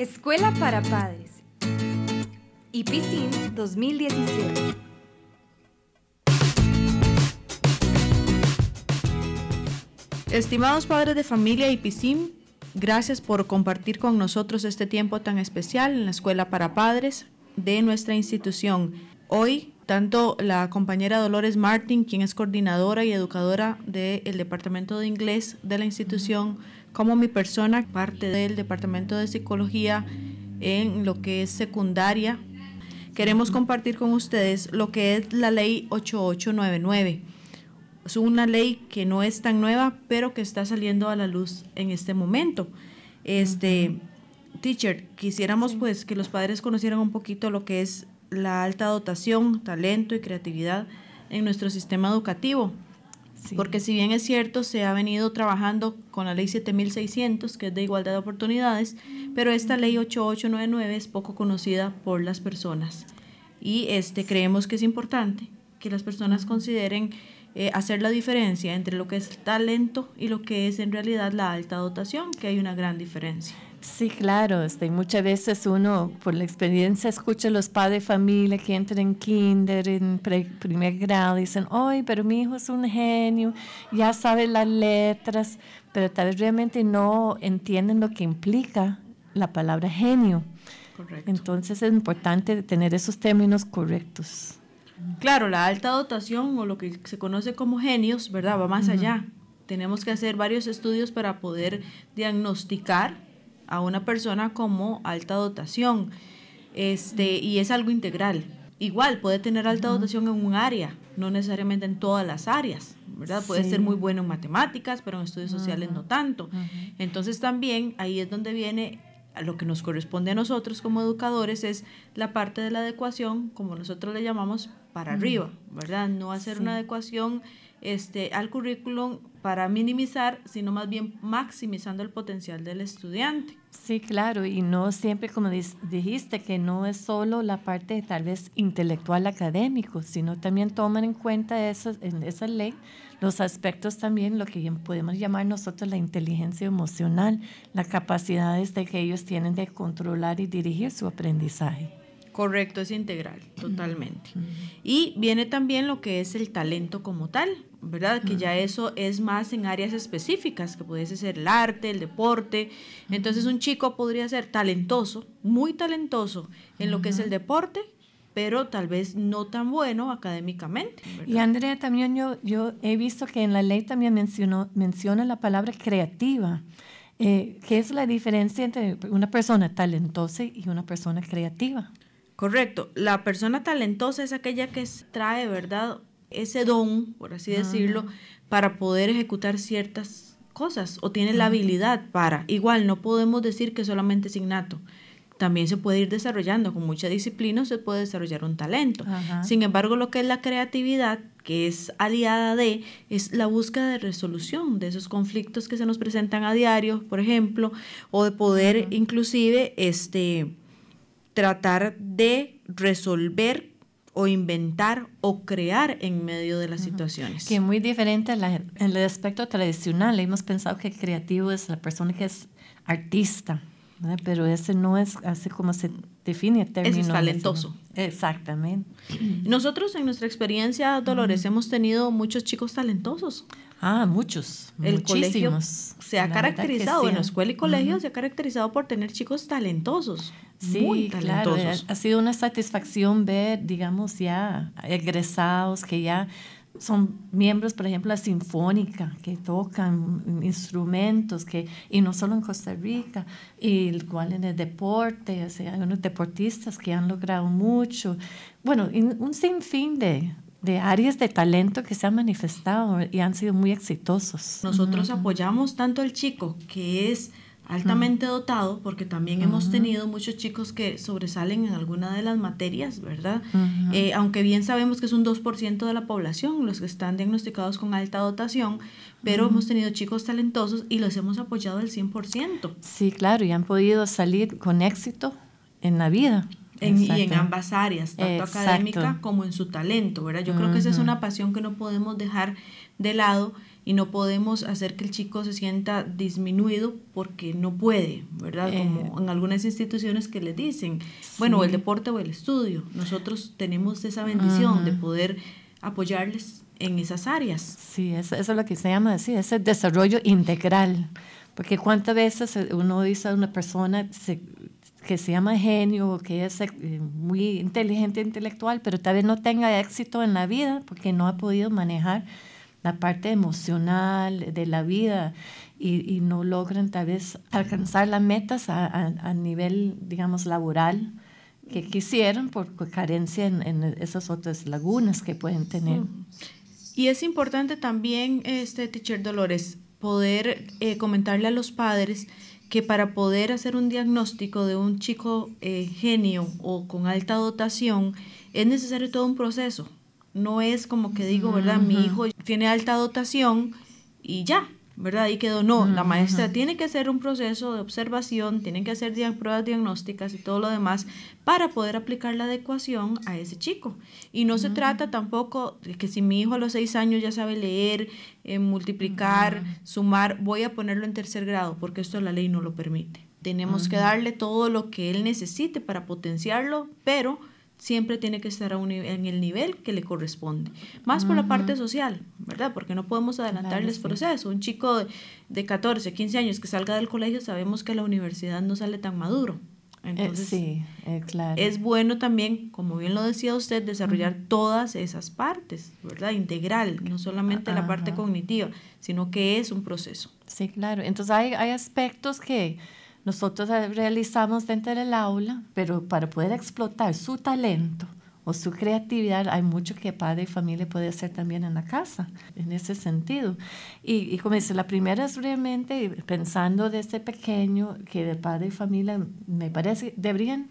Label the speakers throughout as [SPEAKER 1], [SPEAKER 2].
[SPEAKER 1] Escuela para Padres. IPCIN 2017.
[SPEAKER 2] Estimados padres de familia IPCIN, gracias por compartir con nosotros este tiempo tan especial en la Escuela para Padres de nuestra institución. Hoy, tanto la compañera Dolores Martin, quien es coordinadora y educadora del Departamento de Inglés de la institución, como mi persona, parte del Departamento de Psicología en lo que es secundaria, queremos compartir con ustedes lo que es la ley 8899. Es una ley que no es tan nueva, pero que está saliendo a la luz en este momento. Este, teacher, quisiéramos pues que los padres conocieran un poquito lo que es la alta dotación, talento y creatividad en nuestro sistema educativo. Porque si bien es cierto, se ha venido trabajando con la ley 7600, que es de igualdad de oportunidades, pero esta ley 8899 es poco conocida por las personas. Y este, creemos que es importante que las personas consideren eh, hacer la diferencia entre lo que es talento y lo que es en realidad la alta dotación, que hay una gran diferencia.
[SPEAKER 3] Sí, claro. Este, muchas veces uno, por la experiencia, escucha a los padres de familia que entran en kinder, en primer grado, y dicen, ¡ay, pero mi hijo es un genio! Ya sabe las letras, pero tal vez realmente no entienden lo que implica la palabra genio. Correcto. Entonces es importante tener esos términos correctos.
[SPEAKER 2] Claro, la alta dotación o lo que se conoce como genios, ¿verdad? Va más allá. Tenemos que hacer varios estudios para poder diagnosticar a una persona como alta dotación. Este, y es algo integral. Igual puede tener alta dotación en un área, no necesariamente en todas las áreas, ¿verdad? Puede ser muy bueno en matemáticas, pero en estudios sociales no tanto. Entonces también ahí es donde viene lo que nos corresponde a nosotros como educadores es la parte de la adecuación, como nosotros le llamamos, para arriba, ¿verdad? No hacer una adecuación este, al currículum para minimizar, sino más bien maximizando el potencial del estudiante.
[SPEAKER 3] Sí, claro, y no siempre, como dijiste, que no es solo la parte tal vez intelectual académico, sino también toman en cuenta eso, en esa ley los aspectos también, lo que podemos llamar nosotros la inteligencia emocional, las capacidades de que ellos tienen de controlar y dirigir su aprendizaje.
[SPEAKER 2] Correcto, es integral, totalmente. Y viene también lo que es el talento como tal, ¿verdad? Que ya eso es más en áreas específicas, que pudiese ser el arte, el deporte. Entonces un chico podría ser talentoso, muy talentoso en lo que es el deporte, pero tal vez no tan bueno académicamente.
[SPEAKER 3] Y Andrea, también yo, yo he visto que en la ley también mencionó, menciona la palabra creativa. Eh, ¿Qué es la diferencia entre una persona talentosa y una persona creativa?
[SPEAKER 2] Correcto. La persona talentosa es aquella que trae, ¿verdad? Ese don, por así decirlo, para poder ejecutar ciertas cosas o tiene la habilidad para. Igual, no podemos decir que solamente es innato. También se puede ir desarrollando, con mucha disciplina se puede desarrollar un talento. Sin embargo, lo que es la creatividad, que es aliada de, es la búsqueda de resolución de esos conflictos que se nos presentan a diario, por ejemplo, o de poder inclusive este, tratar de resolver o inventar o crear en medio de las situaciones.
[SPEAKER 3] Que muy diferente en el aspecto tradicional. Hemos pensado que creativo es la persona que es artista, pero ese no es así como se define el término.
[SPEAKER 2] Es talentoso.
[SPEAKER 3] Exactamente.
[SPEAKER 2] Nosotros en nuestra experiencia, Dolores, hemos tenido muchos chicos talentosos.
[SPEAKER 3] Ah, muchos.
[SPEAKER 2] El colegio se ha caracterizado, en la escuela y colegio se ha caracterizado por tener chicos talentosos. Sí, muy talentosos. claro.
[SPEAKER 3] Ha sido una satisfacción ver, digamos, ya egresados que ya son miembros, por ejemplo, la sinfónica, que tocan instrumentos, que, y no solo en Costa Rica, y igual en el deporte, o sea, hay unos deportistas que han logrado mucho. Bueno, un sinfín de, de áreas de talento que se han manifestado y han sido muy exitosos.
[SPEAKER 2] Nosotros apoyamos tanto al chico que es altamente dotado, porque también hemos tenido muchos chicos que sobresalen en alguna de las materias, ¿verdad? Eh, aunque bien sabemos que es un 2% de la población los que están diagnosticados con alta dotación, pero hemos tenido chicos talentosos y los hemos apoyado al 100%.
[SPEAKER 3] Sí, claro, y han podido salir con éxito en la vida.
[SPEAKER 2] En, y en ambas áreas, tanto académica como en su talento, ¿verdad? Yo creo que esa es una pasión que no podemos dejar de lado y no podemos hacer que el chico se sienta disminuido porque no puede, ¿verdad? Como
[SPEAKER 3] Eh,
[SPEAKER 2] en algunas instituciones que les dicen, bueno, el deporte o el estudio. Nosotros tenemos esa bendición de poder apoyarles en esas áreas.
[SPEAKER 3] Sí, eso, eso es lo que se llama así, ese desarrollo integral. Porque cuántas veces uno dice a una persona se- que se llama genio o que es eh, muy inteligente intelectual, pero tal vez no tenga éxito en la vida porque no ha podido manejar la parte emocional de la vida y, y no logran tal vez alcanzar las metas a, a- a nivel, digamos, laboral que quisieron por carencia en, en esas otras lagunas que pueden tener.
[SPEAKER 2] Y es importante también, este teacher Dolores, poder eh, comentarle a los padres que para poder hacer un diagnóstico de un chico eh, genio o con alta dotación es necesario todo un proceso. No es como que digo, ¿verdad? Mi hijo tiene alta dotación y ya, ¿verdad? Ahí quedó. No, la maestra tiene que hacer un proceso de observación, tienen que hacer dia- pruebas diagnósticas y todo lo demás para poder aplicar la adecuación a ese chico. Y no se trata tampoco de que si mi hijo a los seis años ya sabe leer, eh, multiplicar, sumar, voy a ponerlo en tercer grado, porque esto la ley no lo permite. Tenemos que darle todo lo que él necesite para potenciarlo, pero siempre tiene que estar a un nive- en el nivel que le corresponde. Más por la parte social, ¿verdad? Porque no podemos adelantarles
[SPEAKER 3] sí.
[SPEAKER 2] proceso. Un chico de, de 14, 15 años que salga del colegio, sabemos que la universidad no sale tan maduro.
[SPEAKER 3] Eh,
[SPEAKER 2] Entonces,
[SPEAKER 3] sí, eh, claro.
[SPEAKER 2] es bueno también, como bien lo decía usted, desarrollar todas esas partes, ¿verdad? Integral, no solamente la parte cognitiva, sino que es un proceso.
[SPEAKER 3] Sí, claro. Entonces hay, hay aspectos que nosotros eh, realizamos dentro del aula, pero para poder explotar su talento o su creatividad, hay mucho que padre y familia puede hacer también en la casa, en ese sentido. Y, como dice, la primera es realmente pensando desde pequeño que el padre y familia, me parece, deberían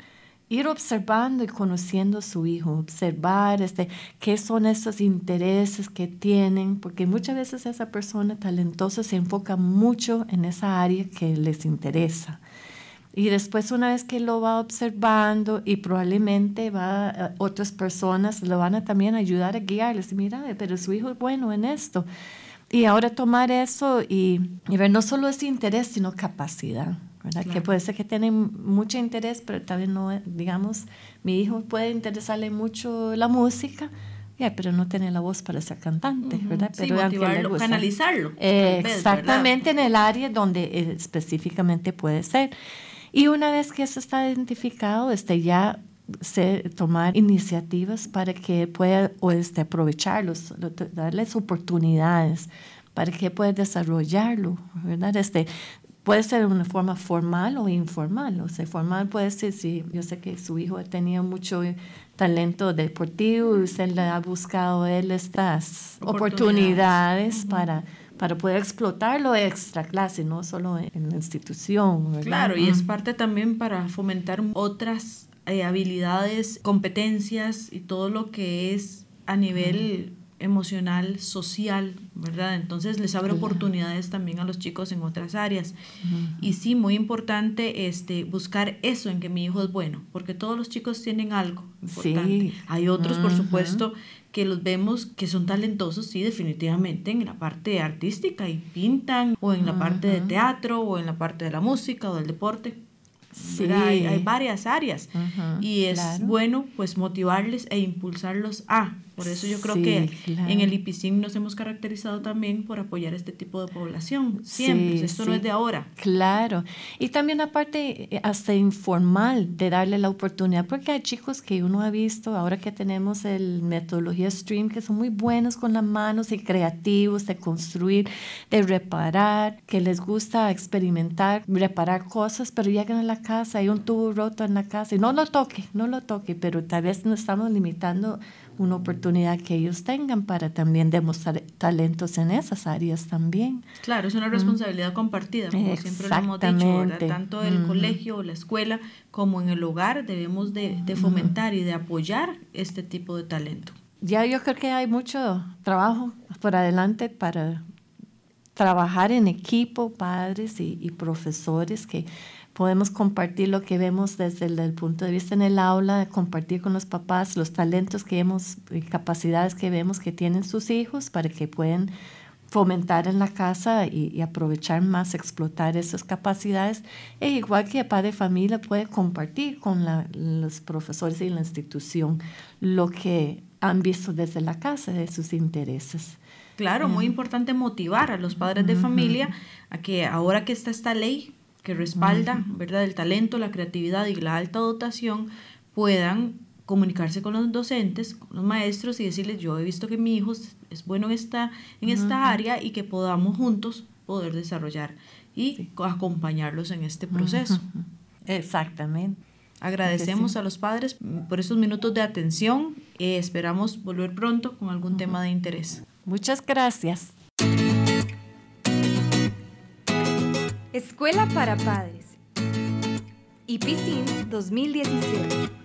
[SPEAKER 3] ir observando y conociendo a su hijo, observar este, qué son esos intereses que tienen, porque muchas veces esa persona talentosa se enfoca mucho en esa área que les interesa. Y después una vez que lo va observando y probablemente va, eh, otras personas lo van a también ayudar a guiarles, mira, pero su hijo es bueno en esto. Y ahora tomar eso y, y ver no solo ese interés, sino capacidad. ¿Verdad? Que
[SPEAKER 2] Claro.
[SPEAKER 3] puede ser que tiene mucho interés, pero tal vez no, digamos, mi hijo puede interesarle mucho la música, ya, pero no tiene la voz para ser cantante, ¿verdad?
[SPEAKER 2] Sí,
[SPEAKER 3] Pero aunque le
[SPEAKER 2] motivarlo,
[SPEAKER 3] gusta.
[SPEAKER 2] canalizarlo.
[SPEAKER 3] Eh,
[SPEAKER 2] vez,
[SPEAKER 3] exactamente en el área donde eh, específicamente puede ser. Y una vez que eso está identificado, este, ya se, tomar iniciativas para que pueda o este, aprovecharlos, lo- darles oportunidades para que pueda desarrollarlo, ¿verdad? Este, puede ser de una forma formal o informal. O sea, formal puede ser si yo sé que su hijo tenía mucho talento deportivo y usted le ha buscado él estas
[SPEAKER 2] Oportunidades.
[SPEAKER 3] oportunidades para, para poder explotarlo extra clase, no solo en, la institución. ¿verdad?
[SPEAKER 2] Claro, y es parte también para fomentar otras eh, habilidades, competencias y todo lo que es a nivel emocional, social, ¿verdad? Entonces les abre oportunidades también a los chicos en otras áreas. Y sí, muy importante este, buscar eso en que mi hijo es bueno, porque todos los chicos tienen algo importante.
[SPEAKER 3] Sí.
[SPEAKER 2] Hay otros, por supuesto, que los vemos que son talentosos, sí, definitivamente, en la parte artística y pintan, o en la parte de teatro, o en la parte de la música o del deporte.
[SPEAKER 3] Sí.
[SPEAKER 2] Hay, hay varias áreas y es
[SPEAKER 3] claro.
[SPEAKER 2] bueno pues motivarles e impulsarlos a. Por eso yo creo
[SPEAKER 3] Sí,
[SPEAKER 2] que
[SPEAKER 3] claro.
[SPEAKER 2] en el IPICIN nos hemos caracterizado también por apoyar este tipo de población. Siempre,
[SPEAKER 3] Sí,
[SPEAKER 2] esto no es de ahora.
[SPEAKER 3] Claro. Y también aparte, eh, hasta informal de darle la oportunidad, porque hay chicos que uno ha visto, ahora que tenemos el metodología Stream, que son muy buenos con las manos y creativos de construir, de reparar, que les gusta experimentar, reparar cosas, pero llegan a la casa, hay un tubo roto en la casa y no lo toque, no lo toque, pero tal vez no estamos limitando una oportunidad que ellos tengan para también demostrar talentos en esas áreas también.
[SPEAKER 2] Claro, es una responsabilidad compartida, como siempre lo hemos dicho, ¿verdad? Tanto el
[SPEAKER 3] Ujú.
[SPEAKER 2] colegio o la escuela como en el hogar debemos de, de fomentar y de apoyar este tipo de talento.
[SPEAKER 3] Ya yo creo que hay mucho trabajo por adelante para trabajar en equipo, padres y, y profesores, que podemos compartir lo que vemos desde el, el punto de vista en el aula, compartir con los papás los talentos que hemos y capacidades que vemos que tienen sus hijos para que puedan fomentar en la casa y, aprovechar más, explotar esas capacidades. E igual que el padre de familia puede compartir con los profesores y la institución lo que han visto desde la casa de sus intereses.
[SPEAKER 2] Claro, muy importante motivar a los padres de familia a que ahora que está esta ley que respalda, ¿verdad?, el talento, la creatividad y la alta dotación, puedan comunicarse con los docentes, con los maestros y decirles, yo he visto que mi hijo es bueno en esta, en esta área y que podamos juntos poder desarrollar y acompañarlos en este proceso.
[SPEAKER 3] Exactamente.
[SPEAKER 2] Agradecemos a los padres por estos minutos de atención y esperamos volver pronto con algún tema de interés.
[SPEAKER 3] Muchas gracias.
[SPEAKER 1] Escuela para Padres. IPICIN 2017.